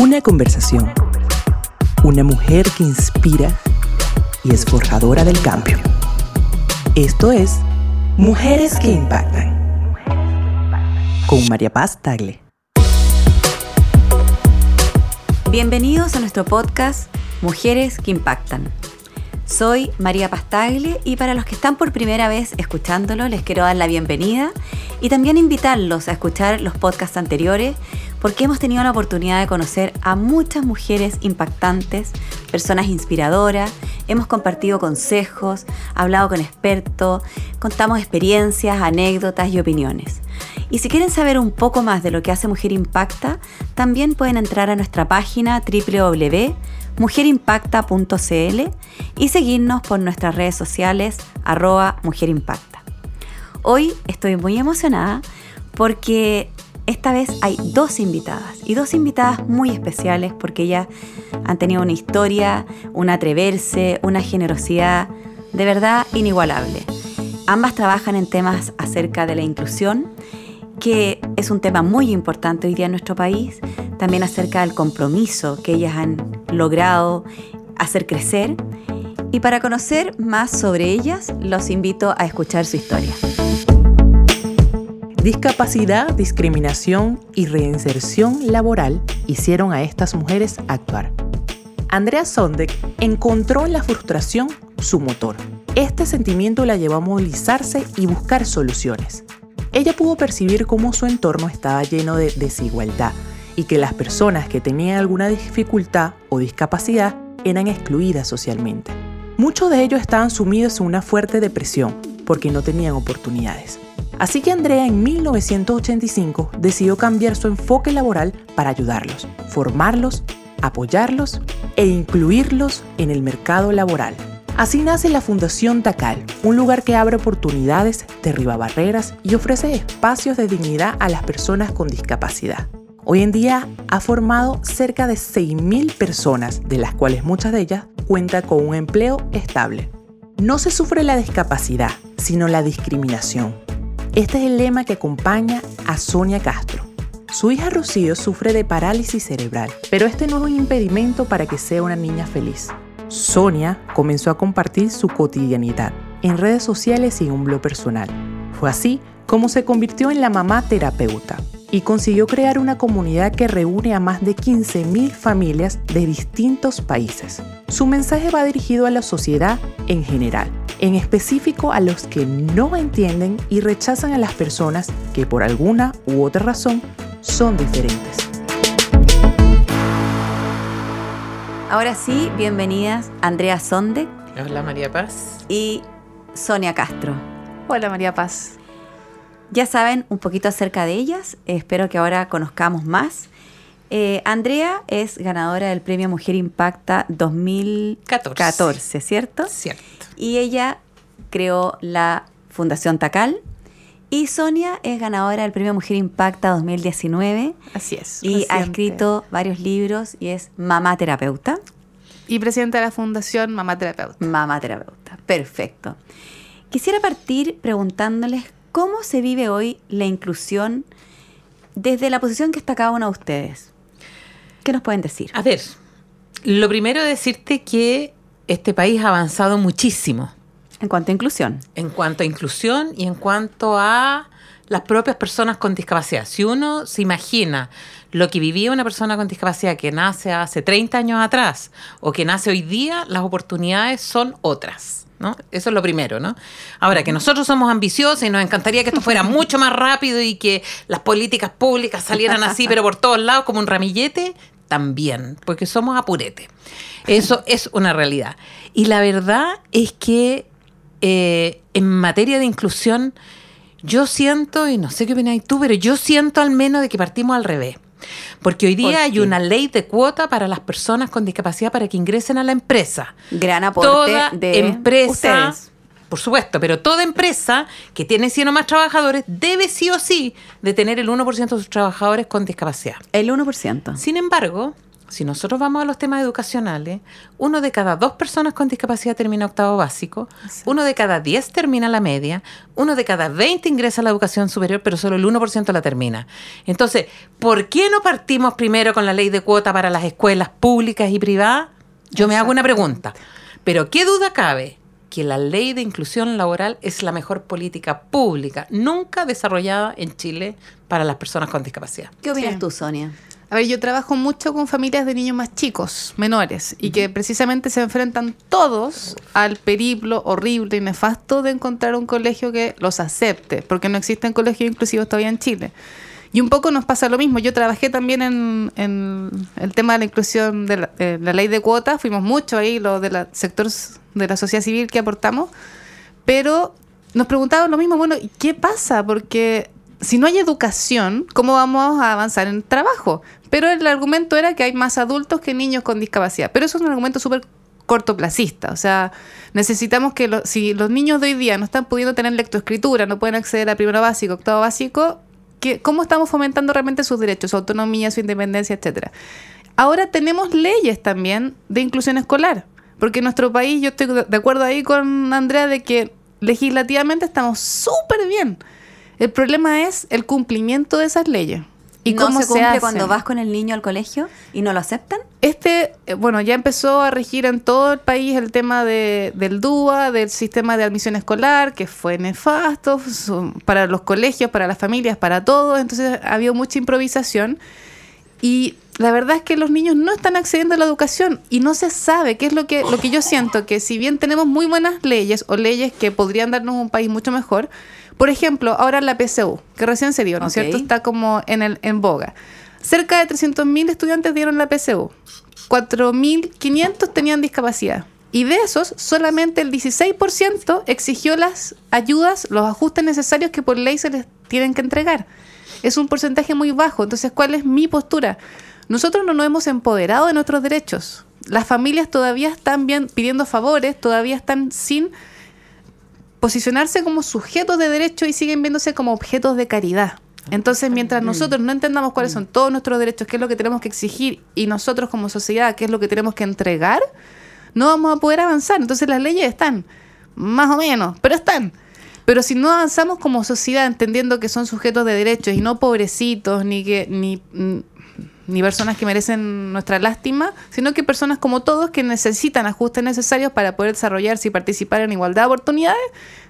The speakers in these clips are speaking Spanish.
Una conversación. Una mujer que inspira y es forjadora del cambio. Esto es Mujeres que Impactan. Con María Paz Tagle. Bienvenidos a nuestro podcast Mujeres que Impactan. Soy María Pastagle y para los que están por primera vez escuchándolo les quiero dar la bienvenida y también invitarlos a escuchar los podcasts anteriores porque hemos tenido la oportunidad de conocer a muchas mujeres impactantes, personas inspiradoras, hemos compartido consejos, hablado con expertos, contamos experiencias, anécdotas y opiniones. Y si quieren saber un poco más de lo que hace Mujer Impacta, también pueden entrar a nuestra página www.mujerimpacta.cl y seguirnos por nuestras redes sociales arroba mujerimpacta. Hoy estoy muy emocionada porque esta vez hay dos invitadas y dos invitadas muy especiales porque ellas han tenido una historia, un atreverse, una generosidad de verdad inigualable. Ambas trabajan en temas acerca de la inclusión, que es un tema muy importante hoy día en nuestro país, también acerca del compromiso que ellas han logrado hacer crecer. Y para conocer más sobre ellas, los invito a escuchar su historia. Discapacidad, discriminación y reinserción laboral hicieron a estas mujeres actuar. Andrea Sondek encontró en la frustración su motor. Este sentimiento la llevó a movilizarse y buscar soluciones. Ella pudo percibir cómo su entorno estaba lleno de desigualdad y que las personas que tenían alguna dificultad o discapacidad eran excluidas socialmente. Muchos de ellos estaban sumidos en una fuerte depresión porque no tenían oportunidades. Así que Andrea en 1985 decidió cambiar su enfoque laboral para ayudarlos, formarlos, apoyarlos e incluirlos en el mercado laboral. Así nace la Fundación Tacal, un lugar que abre oportunidades, derriba barreras y ofrece espacios de dignidad a las personas con discapacidad. Hoy en día ha formado cerca de 6.000 personas, de las cuales muchas de ellas cuentan con un empleo estable. No se sufre la discapacidad, sino la discriminación. Este es el lema que acompaña a Sonia Castro. Su hija Rocío sufre de parálisis cerebral, pero este no es un impedimento para que sea una niña feliz. Sonia comenzó a compartir su cotidianidad en redes sociales y un blog personal. Fue así como se convirtió en la mamá terapeuta y consiguió crear una comunidad que reúne a más de 15.000 familias de distintos países. Su mensaje va dirigido a la sociedad en general en específico a los que no entienden y rechazan a las personas que por alguna u otra razón son diferentes. Ahora sí, bienvenidas Andrea Sonde. Hola María Paz. Y Sonia Castro. Hola María Paz. Ya saben un poquito acerca de ellas, espero que ahora conozcamos más. Eh, Andrea es ganadora del Premio Mujer Impacta 2014, ¿cierto? Cierto. Y ella creó la Fundación Tacal. Y Sonia es ganadora del Premio Mujer Impacta 2019. Así es. Y ha escrito varios libros y es mamá terapeuta. Y presidenta de la Fundación Mamá Terapeuta. Mamá terapeuta, perfecto. Quisiera partir preguntándoles cómo se vive hoy la inclusión desde la posición que está cada una de ustedes. ¿Qué nos pueden decir? A ver, lo primero decirte que este país ha avanzado muchísimo. En cuanto a inclusión. En cuanto a inclusión y en cuanto a las propias personas con discapacidad. Si uno se imagina lo que vivía una persona con discapacidad que nace hace 30 años atrás o que nace hoy día, las oportunidades son otras. ¿no? Eso es lo primero, ¿no? Ahora, que nosotros somos ambiciosos y nos encantaría que esto fuera mucho más rápido y que las políticas públicas salieran así, pero por todos lados como un ramillete, también, porque somos apurete. Eso es una realidad. Y la verdad es que eh, en materia de inclusión, yo siento, y no sé qué opináis tú, pero yo siento al menos de que partimos al revés. Porque hoy día hay una ley de cuota para las personas con discapacidad para que ingresen a la empresa. Gran aporte Toda de empresa, ustedes. por supuesto, pero toda empresa que tiene 100 o más trabajadores debe sí o sí de tener el 1% de sus trabajadores con discapacidad. El 1%. Sin embargo, si nosotros vamos a los temas educacionales, uno de cada dos personas con discapacidad termina octavo básico, uno de cada diez termina la media, uno de cada veinte ingresa a la educación superior, pero solo el 1% la termina. Entonces, ¿por qué no partimos primero con la ley de cuota para las escuelas públicas y privadas? Yo me hago una pregunta. Pero ¿qué duda cabe? que la ley de inclusión laboral es la mejor política pública nunca desarrollada en Chile para las personas con discapacidad. ¿Qué opinas Sí. tú, Sonia? A ver, yo trabajo mucho con familias de niños más chicos, menores, y que precisamente se enfrentan todos al periplo horrible y nefasto de encontrar un colegio que los acepte, porque no existen colegios inclusivos todavía en Chile. Y un poco nos pasa lo mismo. Yo trabajé también en, en el tema de la inclusión de la, de la ley de cuotas, fuimos mucho ahí, los de la sector de la sociedad civil que aportamos, pero nos preguntaban lo mismo, bueno, ¿y qué pasa? Porque si no hay educación, ¿cómo vamos a avanzar en el trabajo? Pero el argumento era que hay más adultos que niños con discapacidad. Pero eso es un argumento súper cortoplacista. O sea, necesitamos que si los niños de hoy día no están pudiendo tener lectoescritura, no pueden acceder a primero básico, octavo básico, ¿qué- ¿cómo estamos fomentando realmente sus derechos, su autonomía, su independencia, etcétera? Ahora tenemos leyes también de inclusión escolar. Porque en nuestro país, yo estoy de acuerdo ahí con Andrea de que legislativamente estamos súper bien. El problema es el cumplimiento de esas leyes. ¿Y ¿Y no cómo se cumple hacen? cuando vas con el niño al colegio y no lo aceptan? Este, eh, bueno, ya empezó a regir en todo el país el tema de, del DUA, del sistema de admisión escolar, que fue nefasto para los colegios, para las familias, para todos. Entonces ha habido mucha improvisación. Y la verdad es que los niños no están accediendo a la educación y no se sabe qué es lo que, lo que yo siento, que si bien tenemos muy buenas leyes o leyes que podrían darnos un país mucho mejor, por ejemplo, ahora la PSU, que recién se dio, ¿no es cierto? Está como en, el, en boga. Cerca de 300.000 estudiantes dieron la PSU. 4.500 tenían discapacidad. Y de esos, solamente el 16% exigió las ayudas, los ajustes necesarios que por ley se les tienen que entregar. Es un porcentaje muy bajo. Entonces, ¿cuál es mi postura? Nosotros no nos hemos empoderado de nuestros derechos. Las familias todavía están bien pidiendo favores, todavía están sin posicionarse como sujetos de derecho y siguen viéndose como objetos de caridad. Entonces, mientras nosotros no entendamos cuáles son todos nuestros derechos, qué es lo que tenemos que exigir y nosotros como sociedad, qué es lo que tenemos que entregar, no vamos a poder avanzar. Entonces, las leyes están, más o menos, pero están. Pero si no avanzamos como sociedad entendiendo que son sujetos de derechos y no pobrecitos, ni que ni, ni personas que merecen nuestra lástima, sino que personas como todos que necesitan ajustes necesarios para poder desarrollarse y participar en igualdad de oportunidades,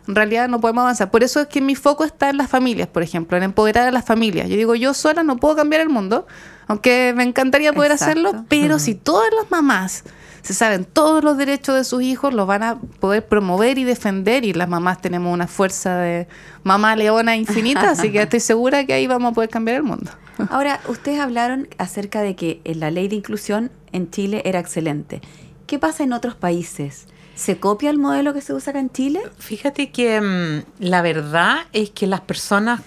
en realidad no podemos avanzar. Por eso es que mi foco está en las familias, por ejemplo, en empoderar a las familias. Yo digo, yo sola no puedo cambiar el mundo, aunque me encantaría poder Exacto. hacerlo, pero si todas las mamás se saben todos los derechos de sus hijos, los van a poder promover y defender y las mamás tenemos una fuerza de mamá leona infinita, así que estoy segura que ahí vamos a poder cambiar el mundo. Ahora, ustedes hablaron acerca de que eh, la ley de inclusión en Chile era excelente. ¿Qué pasa en otros países? ¿Se copia el modelo que se usa acá en Chile? Fíjate que mm, la verdad es que las personas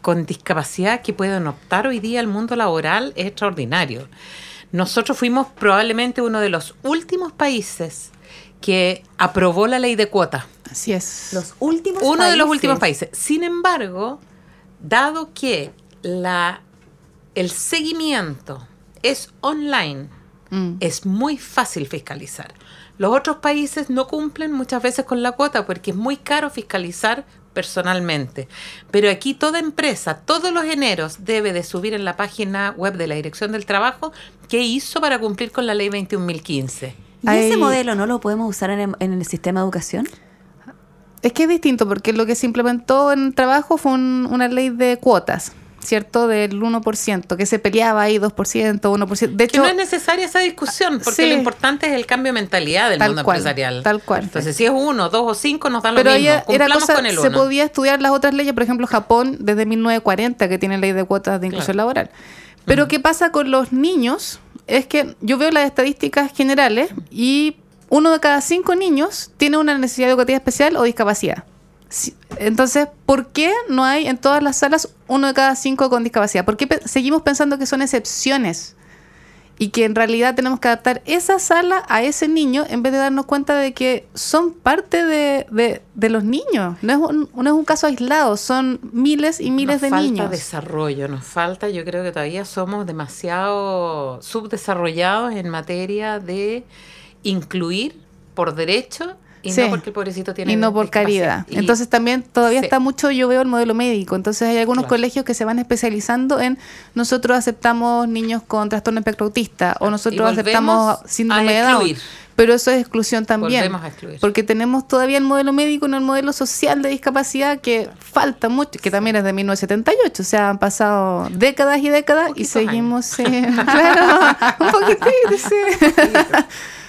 con discapacidad que pueden optar hoy día al mundo laboral es extraordinario. Nosotros fuimos probablemente uno de los últimos países que aprobó la ley de cuota. Así es. Los últimos Uno de los últimos países. Sin embargo, dado que la, el seguimiento es online, Mm. es muy fácil fiscalizar. Los otros países no cumplen muchas veces con la cuota porque es muy caro fiscalizar personalmente. Pero aquí toda empresa, todos los eneros, debe de subir en la página web de la Dirección del Trabajo qué hizo para cumplir con la ley 21.015. ¿Y ese modelo no lo podemos usar en el, en el sistema de educación? Es que es distinto porque lo que se implementó en el trabajo fue un- una ley de cuotas, ¿cierto? Del 1%, que se peleaba ahí 2%, 1%. De Que hecho, no es necesaria esa discusión, porque Sí. lo importante es el cambio de mentalidad del mundo cual, empresarial. tal cual. Entonces, si es uno, dos o cinco, nos da lo mismo. era cosa, con el se uno. podía estudiar las otras leyes, por ejemplo, Japón desde 1940 que tiene ley de cuotas de inclusión Claro. laboral. Pero ¿qué pasa con los niños? Es que yo veo las estadísticas generales y uno de cada cinco niños tiene una necesidad educativa especial o discapacidad. Entonces, ¿por qué no hay en todas las salas uno de cada cinco con discapacidad? ¿Por qué pe- seguimos pensando que son excepciones? y que en realidad tenemos que adaptar esa sala a ese niño en vez de darnos cuenta de que son parte de, de- de los niños. No es, un, no es un caso aislado, son miles y miles nos de falta niños. desarrollo, nos falta, yo creo que todavía somos demasiado subdesarrollados en materia de incluir por derecho y Sí. no porque el pobrecito tiene y no por caridad. Y- Entonces también todavía Sí. está mucho, yo veo el modelo médico. Entonces hay algunos Claro. colegios que se van especializando en nosotros aceptamos niños con trastorno espectro autista o nosotros aceptamos síndrome de Down. Pero eso es exclusión también. A excluir. Porque tenemos todavía el modelo médico, no el modelo social de discapacidad que falta mucho, que también es de 1978. O sea, han pasado décadas y décadas y seguimos. eh, claro, un poquitito, sí.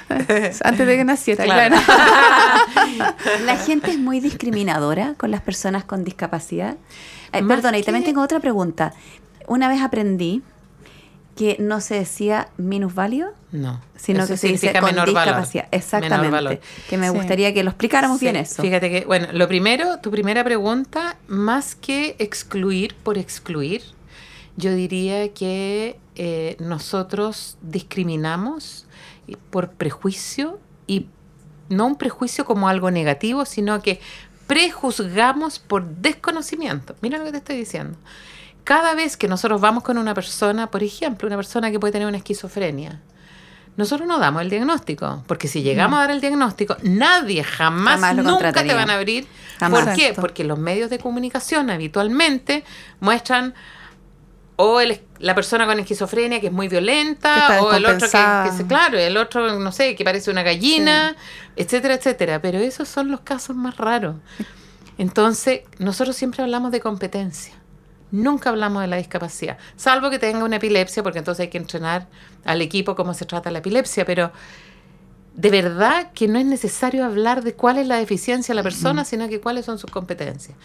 Antes de que naciera, Claro. claro. La gente es muy discriminadora con las personas con discapacidad. Eh, perdona, y también tengo otra pregunta. Una vez aprendí que no se decía minusválido, No. sino eso que se dice significa con menor valor. discapacidad. Menor Exactamente. valor. Que me Sí. gustaría que lo explicáramos Sí, bien eso. Fíjate que, bueno, lo primero, tu primera pregunta, más que excluir por excluir, yo diría que eh, nosotros discriminamos por prejuicio y no un prejuicio como algo negativo, sino que prejuzgamos por desconocimiento. Mira lo que te estoy diciendo. Cada vez que nosotros vamos con una persona, por ejemplo, una persona que puede tener una esquizofrenia, nosotros no damos el diagnóstico, porque si llegamos a dar el diagnóstico, nadie jamás, nunca te van a abrir. Jamás. ¿Por qué? Porque los medios de comunicación habitualmente muestran o el- la persona con esquizofrenia que es muy violenta, o el otro que, que se- claro, el otro, no sé, que parece una gallina, etcétera, etcétera. Pero esos son los casos más raros. Entonces, nosotros siempre hablamos de competencia. Nunca hablamos de la discapacidad, salvo que tenga una epilepsia, porque entonces hay que entrenar al equipo cómo se trata la epilepsia, pero de verdad que no es necesario hablar de cuál es la deficiencia de la persona, sino que cuáles son sus competencias.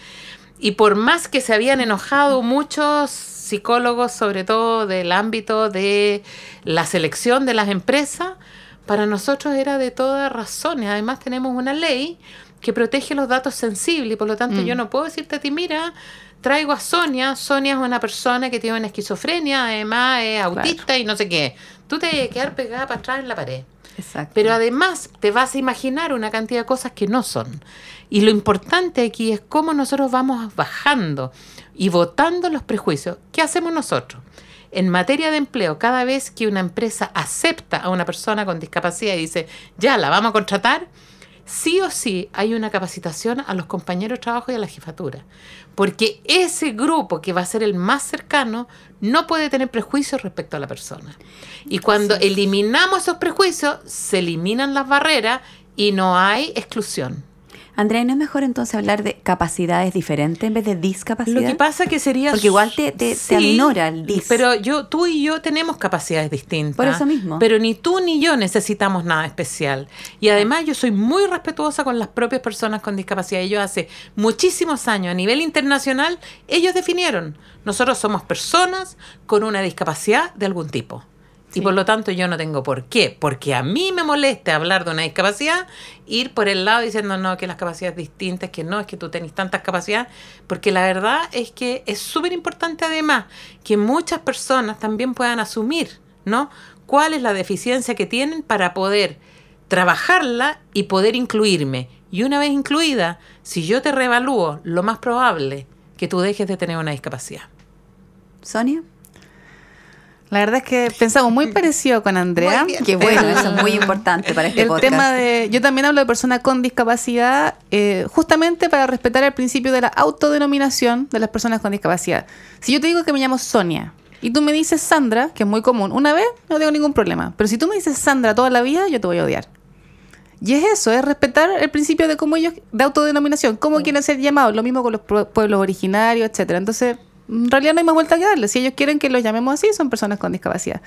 Y por más que se habían enojado muchos psicólogos, sobre todo del ámbito de la selección de las empresas, para nosotros era de toda razón. Y además tenemos una ley que protege los datos sensibles y por lo tanto Mm. yo no puedo decirte a ti, mira, traigo a Sonia, Sonia es una persona que tiene una esquizofrenia, además es autista y no sé qué. Tú te vas a quedar pegada para atrás en la pared. Exacto. Pero además te vas a imaginar una cantidad de cosas que no son. Y lo importante aquí es cómo nosotros vamos bajando y votando los prejuicios. ¿Qué hacemos nosotros? En materia de empleo, cada vez que una empresa acepta a una persona con discapacidad y dice, ya la vamos a contratar, sí o sí hay una capacitación a los compañeros de trabajo y a la jefatura. Porque ese grupo que va a ser el más cercano no puede tener prejuicios respecto a la persona. Y cuando eliminamos esos prejuicios, se eliminan las barreras y no hay exclusión. Andrea, ¿no es mejor entonces hablar de capacidades diferentes en vez de discapacidad? Lo que pasa que sería... Porque igual te- te- te aminora el dis. Pero yo, tú y yo tenemos capacidades distintas. Por eso mismo. Pero ni tú ni yo necesitamos nada especial. Y además yo soy muy respetuosa con las propias personas con discapacidad. Ellos hace muchísimos años, a nivel internacional, ellos definieron, nosotros somos personas con una discapacidad de algún tipo. Y por lo tanto yo no tengo por qué, porque a mí me molesta hablar de una discapacidad, ir por el lado diciendo no, que las capacidades distintas, que no, es que tú tenés tantas capacidades, porque la verdad es que es súper importante además que muchas personas también puedan asumir, ¿no? ¿Cuál es la deficiencia que tienen para poder trabajarla y poder incluirme? Y una vez incluida, si yo te reevalúo, lo más probable que tú dejes de tener una discapacidad. Sonia. La verdad es que pensamos muy parecido con Andrea. Qué bueno, eso es muy importante para este el podcast. tema de. Yo también hablo de personas con discapacidad, eh, justamente para respetar el principio de la autodenominación de las personas con discapacidad. Si yo te digo que me llamo Sonia y tú me dices Sandra, que es muy común, una vez no tengo ningún problema. Pero si tú me dices Sandra toda la vida, yo te voy a odiar. Y es eso, es respetar el principio de cómo ellos, de autodenominación, cómo quieren ser llamados, lo mismo con los pue- pueblos originarios, etcétera. Entonces, en realidad no hay más vuelta que darle. Si ellos quieren que los llamemos así, son personas con discapacidad.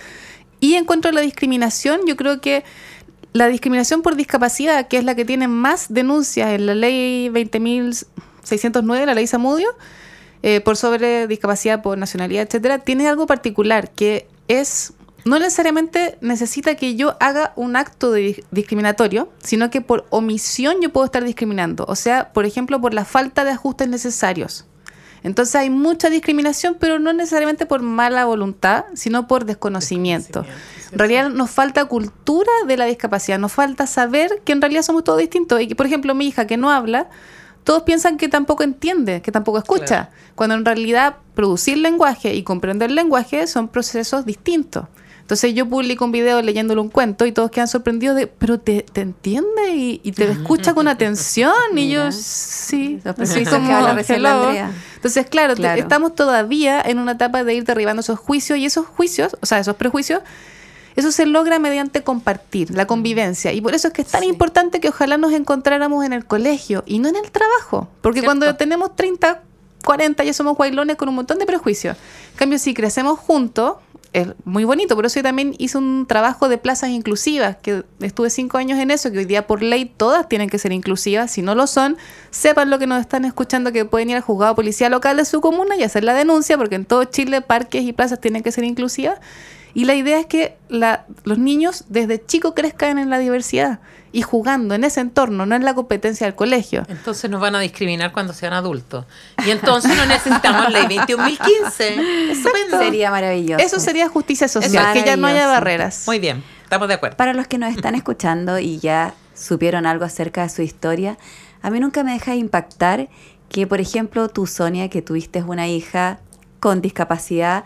Y en cuanto a la discriminación, yo creo que la discriminación por discapacidad, que es la que tiene más denuncias en la ley 20.609, la ley Samudio, eh, por sobre discapacidad por nacionalidad, etcétera, tiene algo particular que es no necesariamente necesita que yo haga un acto discriminatorio, sino que por omisión yo puedo estar discriminando. O sea, por ejemplo, por la falta de ajustes necesarios. Entonces hay mucha discriminación, pero no necesariamente por mala voluntad, sino por desconocimiento. En realidad nos falta cultura de la discapacidad, nos falta saber que en realidad somos todos distintos. Y que, por ejemplo, mi hija que no habla, todos piensan que tampoco entiende, que tampoco escucha, Claro. cuando en realidad producir lenguaje y comprender lenguaje son procesos distintos. Entonces yo publico un video leyéndole un cuento y todos quedan sorprendidos de, pero te, te entiende y, y te escucha con atención. y yo, sí, como, la. Entonces, claro, te- estamos todavía en una etapa de ir derribando esos juicios y esos juicios, o sea, esos prejuicios, eso se logra mediante compartir, la convivencia. Y por eso es que es tan importante que ojalá nos encontráramos en el colegio y no en el trabajo. Porque Cierto. cuando tenemos 30, 40 ya somos guaylones con un montón de prejuicios. En cambio, si crecemos juntos, es muy bonito. Por eso yo también hice un trabajo de plazas inclusivas, que estuve cinco años en eso, que hoy día por ley todas tienen que ser inclusivas. Si no lo son, sepan lo que nos están escuchando, que pueden ir al juzgado policía local de su comuna y hacer la denuncia, porque en todo Chile parques y plazas tienen que ser inclusivas. Y la idea es que los niños desde chicos crezcan en la diversidad y jugando en ese entorno, no en la competencia del colegio. Entonces nos van a discriminar cuando sean adultos. Y entonces no necesitamos ley 21.015. Estupendo. Sería maravilloso. Eso sería justicia social, que ya no haya barreras. Muy bien, estamos de acuerdo. Para los que nos están escuchando y ya supieron algo acerca de su historia, a mí nunca me deja de impactar que, por ejemplo, tú, Sonia, que tuviste una hija con discapacidad,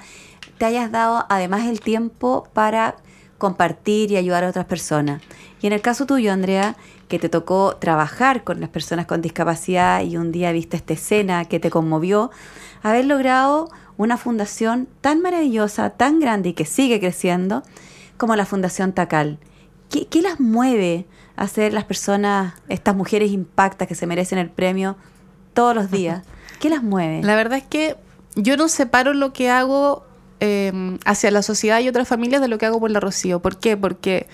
te hayas dado además el tiempo para compartir y ayudar a otras personas. Y en el caso tuyo, Andrea, que te tocó trabajar con las personas con discapacidad y un día viste esta escena que te conmovió, haber logrado una fundación tan maravillosa, tan grande y que sigue creciendo como la Fundación Tacal. ¿Qué, qué las mueve a ser las personas, estas mujeres impactas que se merecen el premio todos los días? ¿Qué las mueve? La verdad es que yo no separo lo que hago eh, hacia la sociedad y otras familias de lo que hago por la Rocío. ¿Por qué? Porque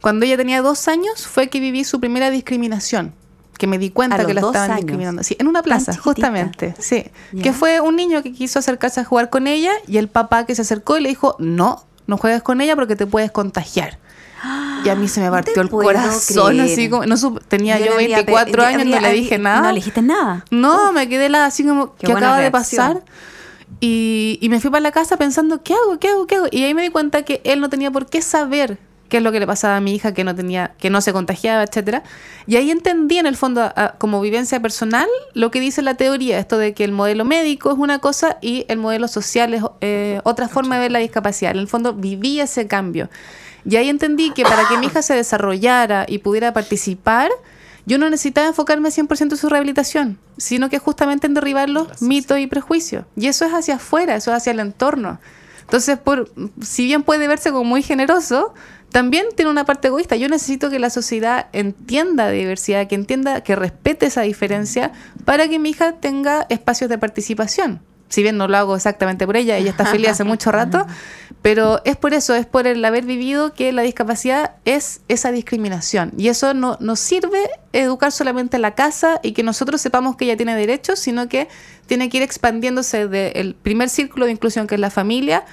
cuando ella tenía dos años fue que viví su primera discriminación. Que me di cuenta A que la estaban años. discriminando. Sí, en una plaza, justamente. Sí. Que fue un niño que quiso acercarse a jugar con ella y el papá que se acercó y le dijo: No, no juegues con ella porque te puedes contagiar. Y a mí se me No partió el corazón, creer. así como. No tenía yo, habría 24 pe- años, no habría- le dije nada. No le dijiste nada. No, me quedé la, así como, Qué ¿qué buena acaba de pasar? Y, y me fui para la casa pensando, ¿qué hago? ¿Qué hago? ¿Qué hago? Y ahí me di cuenta que él no tenía por qué saber qué es lo que le pasaba a mi hija, que no tenía, que no se contagiaba, etcétera. Y ahí entendí en el fondo, como vivencia personal, lo que dice la teoría, esto de que el modelo médico es una cosa y el modelo social es eh, otra forma de ver la discapacidad. En el fondo viví ese cambio. Y ahí entendí que para que mi hija se desarrollara y pudiera participar, yo no necesitaba enfocarme 100% en su rehabilitación, sino que justamente en derribar los mitos y prejuicios. Y eso es hacia afuera, eso es hacia el entorno. Entonces, por, si bien puede verse como muy generoso, también tiene una parte egoísta. Yo necesito que la sociedad entienda de diversidad, que entienda, que respete esa diferencia para que mi hija tenga espacios de participación. Si bien no lo hago exactamente por ella, ella está feliz hace mucho rato, pero es por eso, es por el haber vivido que la discapacidad es esa discriminación. Y eso no nos sirve educar solamente en la casa y que nosotros sepamos que ella tiene derechos, sino que tiene que ir expandiéndose del primer círculo de inclusión que es la familia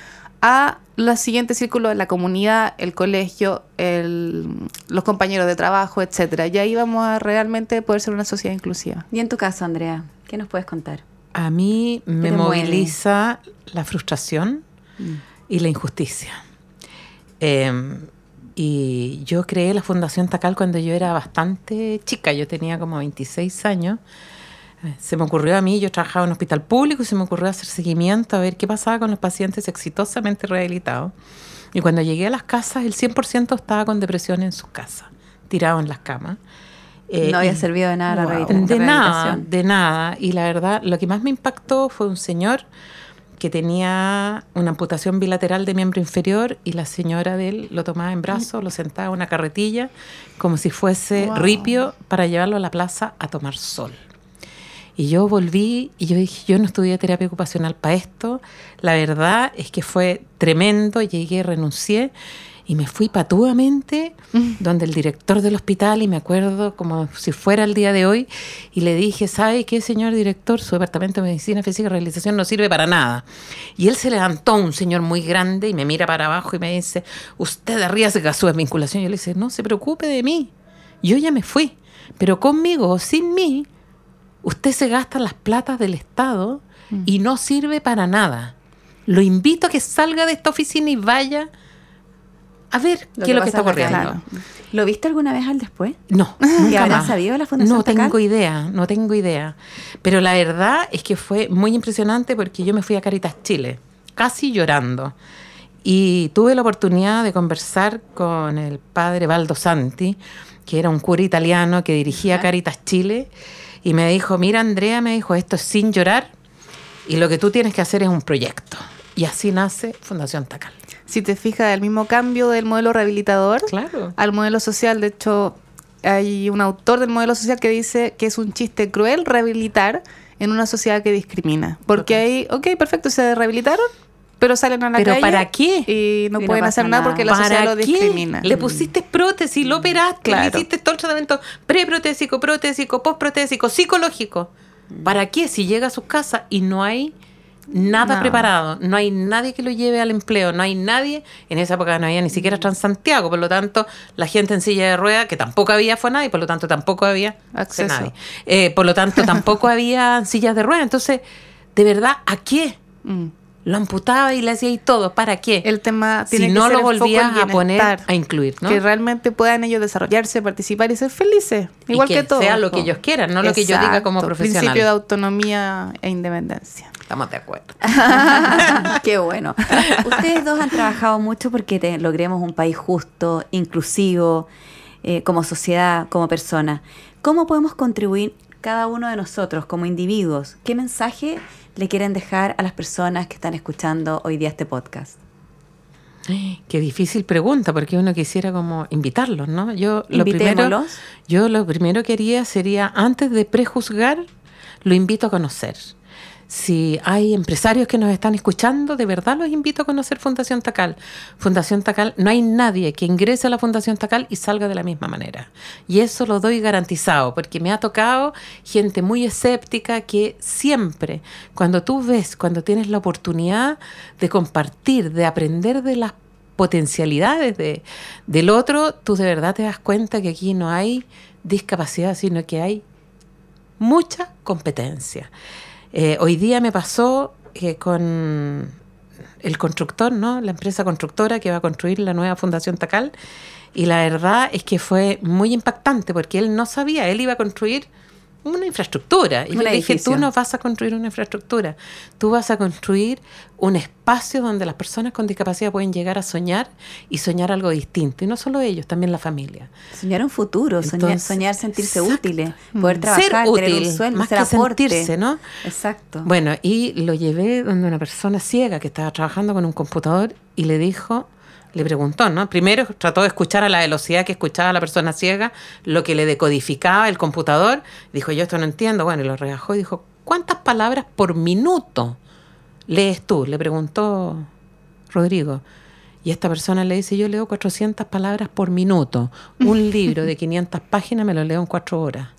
a los siguientes círculos, la comunidad, el colegio, el- los compañeros de trabajo, etcétera. Y ahí vamos a realmente poder ser una sociedad inclusiva. Y en tu caso, Andrea, ¿qué nos puedes contar? A mí me moviliza la frustración y la injusticia. Eh, y yo creé la Fundación Tacal cuando yo era bastante chica, yo tenía como 26 años. Eh, Se me ocurrió a mí, yo trabajaba en un hospital público y se me ocurrió hacer seguimiento a ver qué pasaba con los pacientes exitosamente rehabilitados. Y cuando llegué a las casas, el 100% estaba con depresión en sus casas, tirado en las camas. Eh, no había y- servido de nada la Wow. rehabilita- de la nada, de nada. Y la verdad, lo que más me impactó fue un señor que tenía una amputación bilateral de miembro inferior y la señora de él lo tomaba en brazos, lo sentaba en una carretilla como si fuese Wow. ripio para llevarlo a la plaza a tomar sol. Y yo volví y yo dije, yo no estudié terapia ocupacional para esto. La verdad es que fue tremendo. Llegué, renuncié y me fui patuamente donde el director del hospital, y me acuerdo como si fuera el día de hoy, y le dije, ¿sabe qué, señor director? Su departamento de medicina física y realización no sirve para nada. Y él se levantó, un señor muy grande, y me mira para abajo y me dice, usted arriesga su desvinculación. Yo le dije, no se preocupe de mí. Yo ya me fui. Pero conmigo o sin mí, usted se gasta las platas del Estado y no sirve para nada. Lo invito a que salga de esta oficina y vaya a ver Lo qué es lo que está ocurriendo. Claro. ¿Lo viste alguna vez al después? No, ¿Y nunca más. sabido la Fundación No Tacal? tengo idea, no tengo idea. Pero la verdad es que fue muy impresionante porque yo me fui a Caritas Chile, casi llorando. Y tuve la oportunidad de conversar con el padre Baldo Santi, que era un cura italiano que dirigía Caritas Chile, y me dijo, mira Andrea, me dijo, esto es sin llorar, y lo que tú tienes que hacer es un proyecto. Y así nace Fundación Tacal. Si te fijas, el mismo cambio del modelo rehabilitador Claro. al modelo social. De hecho, hay un autor del modelo social que dice que es un chiste cruel rehabilitar en una sociedad que discrimina. Porque ahí, ok, perfecto, se rehabilitaron, pero salen a la ¿Pero calle. para qué? Y no pueden hacer nada nada. porque la sociedad lo discrimina. Le pusiste prótesis, lo operaste, Claro. le hiciste todo el tratamiento preprotésico, protésico, postprotésico, psicológico. ¿Para qué? Si llega a sus casas y no hay nada No. preparado, no hay nadie que lo lleve al empleo, no hay nadie, en esa época no había ni siquiera Transantiago, por lo tanto, la gente en silla de ruedas, que tampoco había fue nadie, por lo tanto tampoco había Acceso. nadie. Eh, por lo tanto, tampoco había sillas de ruedas. Entonces, de verdad, ¿a qué? Mm. Lo amputaba y le hacía y todo, ¿para qué? El tema si tiene que no ser lo volvías a poner a incluir, ¿no? Que realmente puedan ellos desarrollarse, participar y ser felices. Y Igual que que, todo. sea lo que ellos quieran, no lo que yo diga como profesional. Principio de autonomía e independencia. Estamos de acuerdo. Qué bueno. Ustedes dos han trabajado mucho porque te- logremos un país justo, inclusivo, eh, como sociedad, como persona. ¿Cómo podemos contribuir cada uno de nosotros como individuos? ¿Qué mensaje le quieren dejar a las personas que están escuchando hoy día este podcast? Qué difícil pregunta, porque uno quisiera como invitarlos, ¿no? Yo lo primero, yo lo primero que haría sería, antes de prejuzgar, lo invito a conocer. Si hay empresarios que nos están escuchando, de verdad los invito a conocer Fundación Tacal. Fundación Tacal, no hay nadie que ingrese a la Fundación Tacal y salga de la misma manera. Y eso lo doy garantizado, porque me ha tocado gente muy escéptica que siempre, cuando tú ves, cuando tienes la oportunidad de compartir, de aprender de las potencialidades de, del otro, tú de verdad te das cuenta que aquí no hay discapacidad, sino que hay mucha competencia. Eh, hoy día me pasó que con el constructor, ¿no? La empresa constructora que va a construir la nueva Fundación Tacal. Y la verdad es que fue muy impactante porque él no sabía, él iba a construir una infraestructura. Y Un yo le dije, edificio. tú no vas a construir una infraestructura, tú vas a construir un espacio donde las personas con discapacidad pueden llegar a soñar y soñar algo distinto. Y no solo ellos, también la familia. Soñar un futuro, soñar, Entonces, soñar sentirse exacto. útiles, poder Mm. trabajar, Ser tener útil, un sueldo, más ser que aporte. sentirse, ¿no? Exacto. Bueno, y lo llevé donde una persona ciega que estaba trabajando con un computador y le dijo, le preguntó, ¿no? Primero trató de escuchar a la velocidad que escuchaba la persona ciega, lo que le decodificaba el computador. Dijo, yo esto no entiendo. Bueno, y lo regajó y dijo, ¿cuántas palabras por minuto lees tú? Le preguntó Rodrigo. Y esta persona le dice, yo leo 400 palabras por minuto. Un libro de 500 páginas me lo leo en cuatro horas.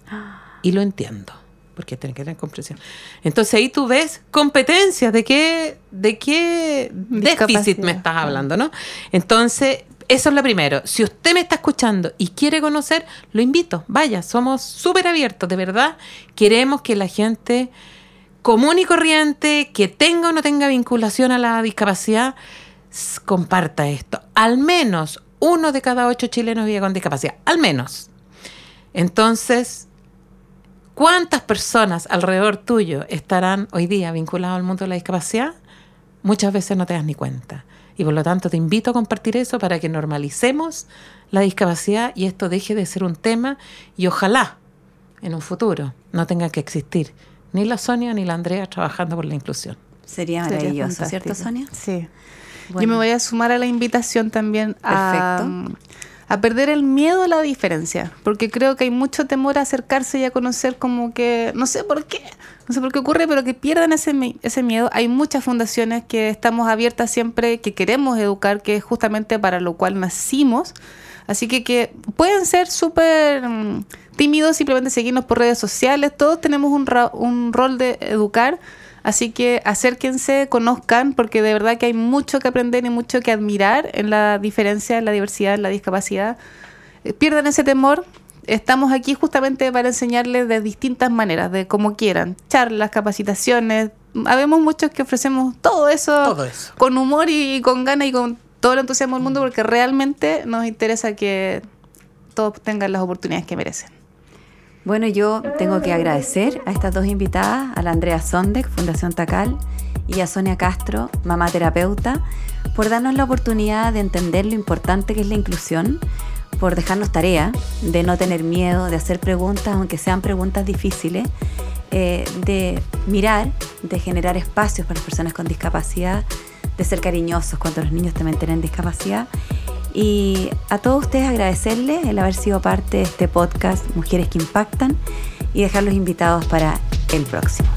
Y lo entiendo, porque tiene que tener comprensión. Entonces ahí tú ves competencias, de qué, de qué déficit me estás hablando, ¿no? Entonces, eso es lo primero. Si usted me está escuchando y quiere conocer, lo invito. Vaya, somos súper abiertos, de verdad. Queremos que la gente común y corriente, que tenga o no tenga vinculación a la discapacidad, comparta esto. Al menos uno de cada ocho chilenos vive con discapacidad. Al menos. Entonces, ¿cuántas personas alrededor tuyo estarán hoy día vinculadas al mundo de la discapacidad? Muchas veces no te das ni cuenta. Y por lo tanto te invito a compartir eso para que normalicemos la discapacidad y esto deje de ser un tema y ojalá en un futuro no tenga que existir ni la Sonia ni la Andrea trabajando por la inclusión. Sería Sería maravilloso, ¿cierto. Sonia? Sí. Bueno. Yo me voy a sumar a la invitación también a, a perder el miedo a la diferencia, porque creo que hay mucho temor a acercarse y a conocer como que, no sé por qué, no sé por qué ocurre, pero que pierdan ese, ese miedo. Hay muchas fundaciones que estamos abiertas siempre, que queremos educar, que es justamente para lo cual nacimos. Así que, que pueden ser súper mm, tímidos, simplemente seguirnos por redes sociales. Todos tenemos un, un rol de educar. Así que acérquense, conozcan, porque de verdad que hay mucho que aprender y mucho que admirar en la diferencia, en la diversidad, en la discapacidad. Eh, Pierdan ese temor. Estamos aquí justamente para enseñarles de distintas maneras, de como quieran. Charlas, capacitaciones, habemos muchos que ofrecemos todo eso, Todo eso. con humor y con ganas y con todo el entusiasmo del mundo porque realmente nos interesa que todos tengan las oportunidades que merecen. Bueno, yo tengo que agradecer a estas dos invitadas, a la Andrea Sondek, Fundación Tacal, y a Sonia Castro, mamá terapeuta, por darnos la oportunidad de entender lo importante que es la inclusión, por dejarnos tarea, de no tener miedo, de hacer preguntas, aunque sean preguntas difíciles, eh, de mirar, de generar espacios para las personas con discapacidad, de ser cariñosos cuando los niños también tienen discapacidad. Y a todos ustedes agradecerles el haber sido parte de este podcast Mujeres que Impactan y dejarlos invitados para el próximo.